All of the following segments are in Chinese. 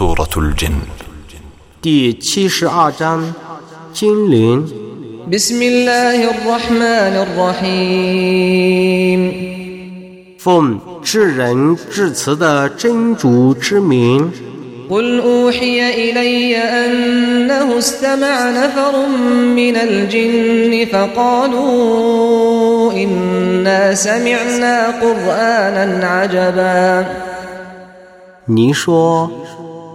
سورة الجن 第七十二章精灵。 بسم الله الرحمن الرحيم 奉至仁至慈的真主之名， قل أوحي إلي أنه استمع نفر من الجن فقالوا إنا سمعنا قرآنا عجبا 你说，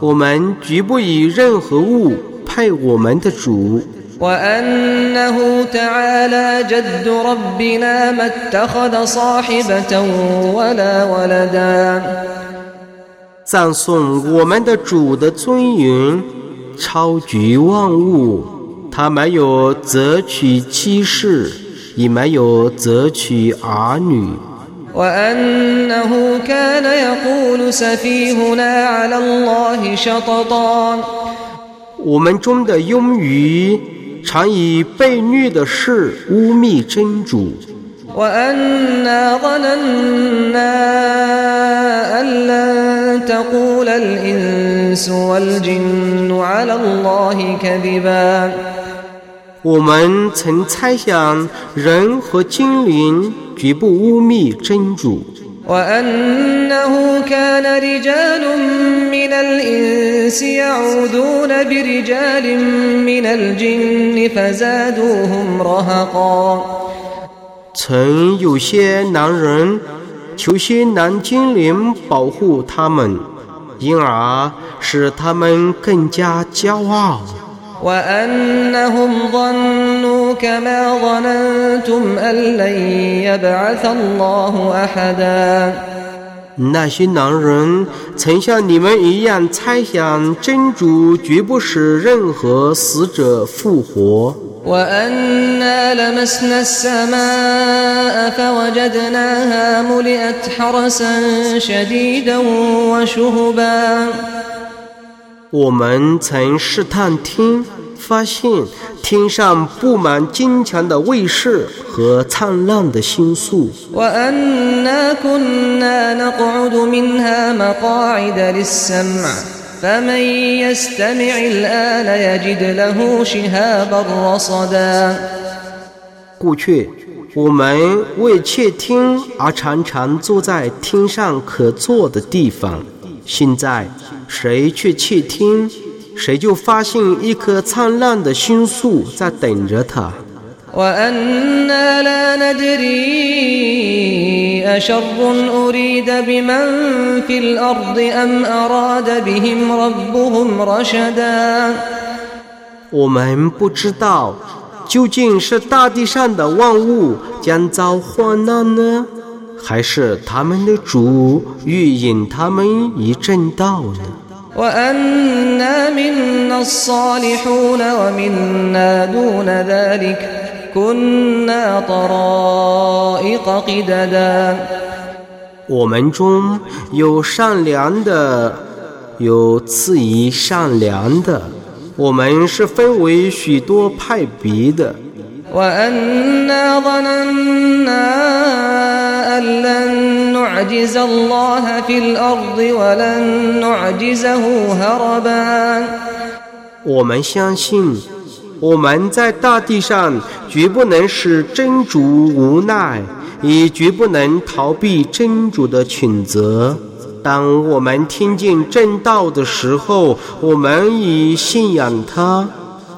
我们绝不以任何物配我们的主。 وأنه تعالى جد ربنا ما اتخذ صاحبة ولا ولدا 赞颂我们的主的尊严，超绝万物。他没有择取妻室，也没有择取儿女。 وأنه كان يقول سفيهنا على الله شططا 我们中的庸愚，常以被虐的事污蔑真主。 وأنا ظننا أن لن تقول الإنس والجن على الله كذبا 我们曾猜想，人和精灵 绝不污蔑真主。 وأنه كان رجال من الإنس يعوذون برجال من الجن فزادوهم رهقا 曾有些男人求些男精灵保护他们，因而使他们更加骄傲。 وأنهم ظنوا كما ظننتم أن لن يبعث الله أحدا 那些男人曾像你们一样猜想，真主绝不使任何死者复活。 وأنا لمسنا السماء فوجدناها ملئت حرسا شديدا وشهبا 我们曾试探天， 发现天上布满坚强的卫士和灿烂的星宿。过去我们为窃听而常常坐在厅上可坐的地方现在谁去窃听？谁就发现一颗灿烂的星宿在等着他。我们不知道，究竟是大地上的万物将遭患难呢，还是他们的主欲引他们一正道呢？وأنا منا الصالحون ومنا دون ذلك كنا طرائق قددا 我们中有善良的，有次于善良的，我们是分为许多派别的。 وأنا ظننا أن لن نعجز الله في الأرض ولن نعجزه هربا 我们相信，我们在大地上绝不能使真主无奈，也绝不能逃避真主的谴责。当我们听见正道的时候，我们以信仰他。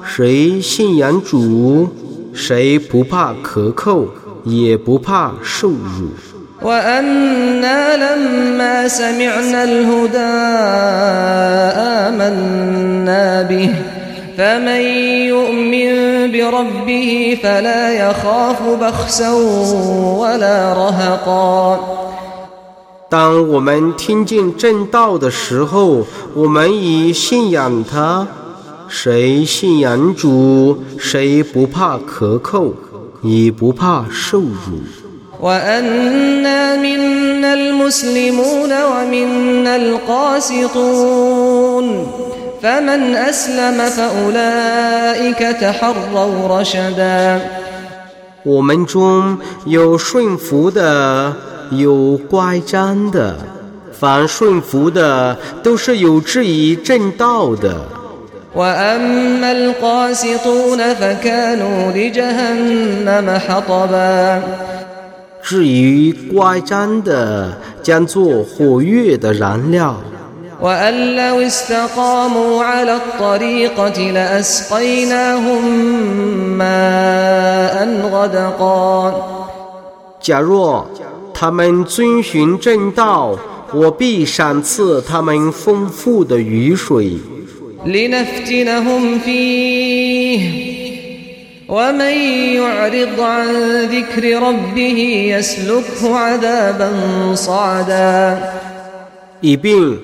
谁信仰主，谁不怕克扣，也不怕受辱。 وأنا لما سمعنا الهدى آمنا به فمن يؤمن بربه فلا يخاف بخسا ولا رهقا 当我们听见正道的时候，我们以信仰他。 谁信仰主，谁不怕克扣，也不怕受辱。 وأنا منا المسلمون ومنا القاسطون فمن أسلم فأولئك تحروا رشدا 我们中有顺服的，有乖张的。凡顺服的，都是有志于正道的。 وأما القاسطون فكانوا لجهنم حطبا 至于乖张的，将做火跃的燃料。 وأن لو استقاموا على الطريقة لأسقيناهم ماء غدقا 假若他们遵循正道，我必赏赐他们丰富的雨水， لنفتنهم فيه ومن يعرض عن ذكر ربه يسلكه عذابا صعدا 以便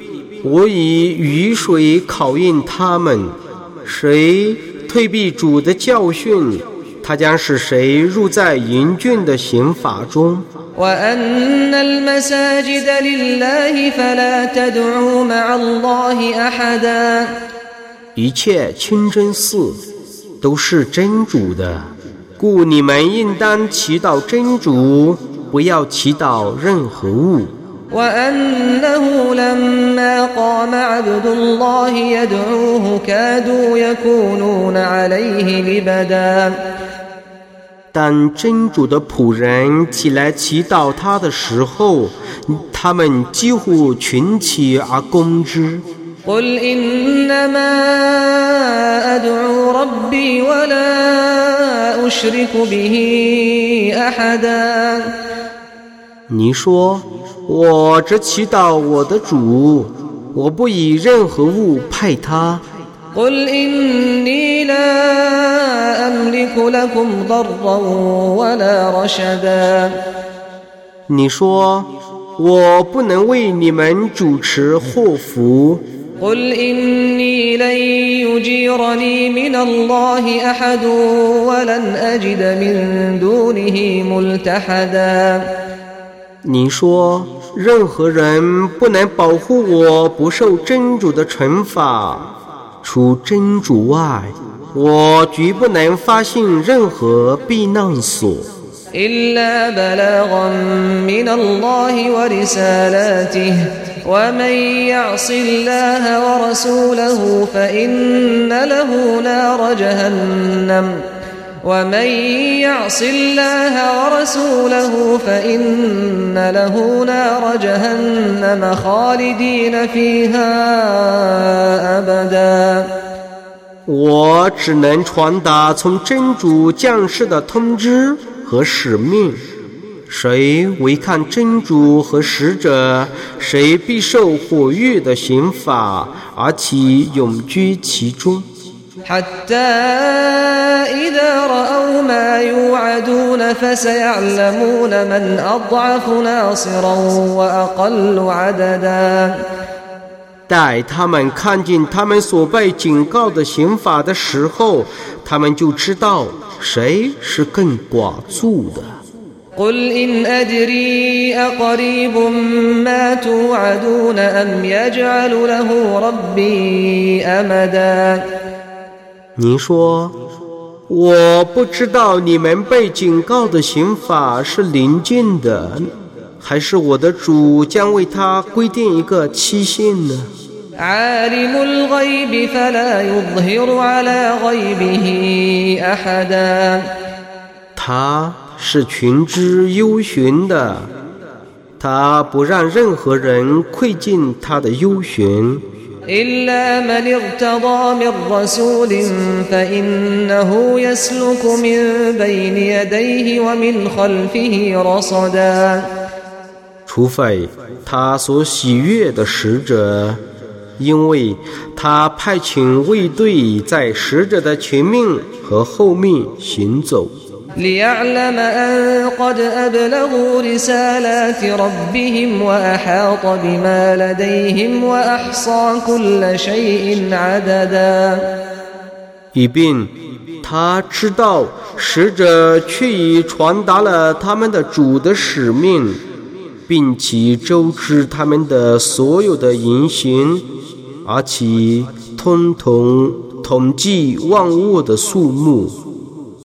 我以雨水考验他们。谁退避主的教训，他将使谁入在严峻的刑罚中。 وأن المساجد لله فلا تدعوا مع الله أحدا 一切清真寺 都是真主的，故你们应当祈祷真主，不要祈祷任何物。 وأنه لما قام عبد الله يدعوه كادوا يكونون عليه لبدا 当真主的仆人起来祈祷他的时候，他们几乎群起而攻之。 قل إنما أدعو ربي ولا أشرك به أحدا 你说，我只祈祷我的主，我不以任何物派他。 قل إني لا أملك لكم ضرا ولا رشدا 你说，我不能为你们主持祸福。 قل إني لن يجيرني من الله أحد ولن أجد من دونه ملتحدا 你说，任何人不能保护我不受真主的惩罚，除真主外，我绝不能发现任何避难所。 إلا بلاغا من الله ورسالاته ومن يعص الله ورسوله فإن له نار جهنم ومن يعص الله ورسوله فإن له نار جهنم خالدين فيها أبدا 我只能传达从真主降世的通知和使命。 谁违抗真主和使者，谁必受火狱的刑罚，而且永居其中。待他们看见他们所被警告的刑罚的时候，他们就知道谁是更广助的。قل إن أدري أقريب ما توعدون أم يجعل له ربي أمدا 你说，我不知道你们被警告的刑罚是临近的，还是我的主将为他规定一个期限呢？ عالم الغيب فلا يظهر على غيبه أحدا 他 是群之幽玄的，他不让任何人窥见他的幽玄。 إلا من ارتضى من رسول فإنه يسلك من بين يديه ومن خلفه رصدا 除非他所喜悦的使者，因为他派遣卫队在使者的前面和后面行走， ليعلم أن قد أبلغوا رسالات ربهم وأحاط بما لديهم وأحصى كل شيء عددا 以便他知道使者却已传达了他们的主的使命，并且周知他们的所有的言行，而且通统统计万物的数目。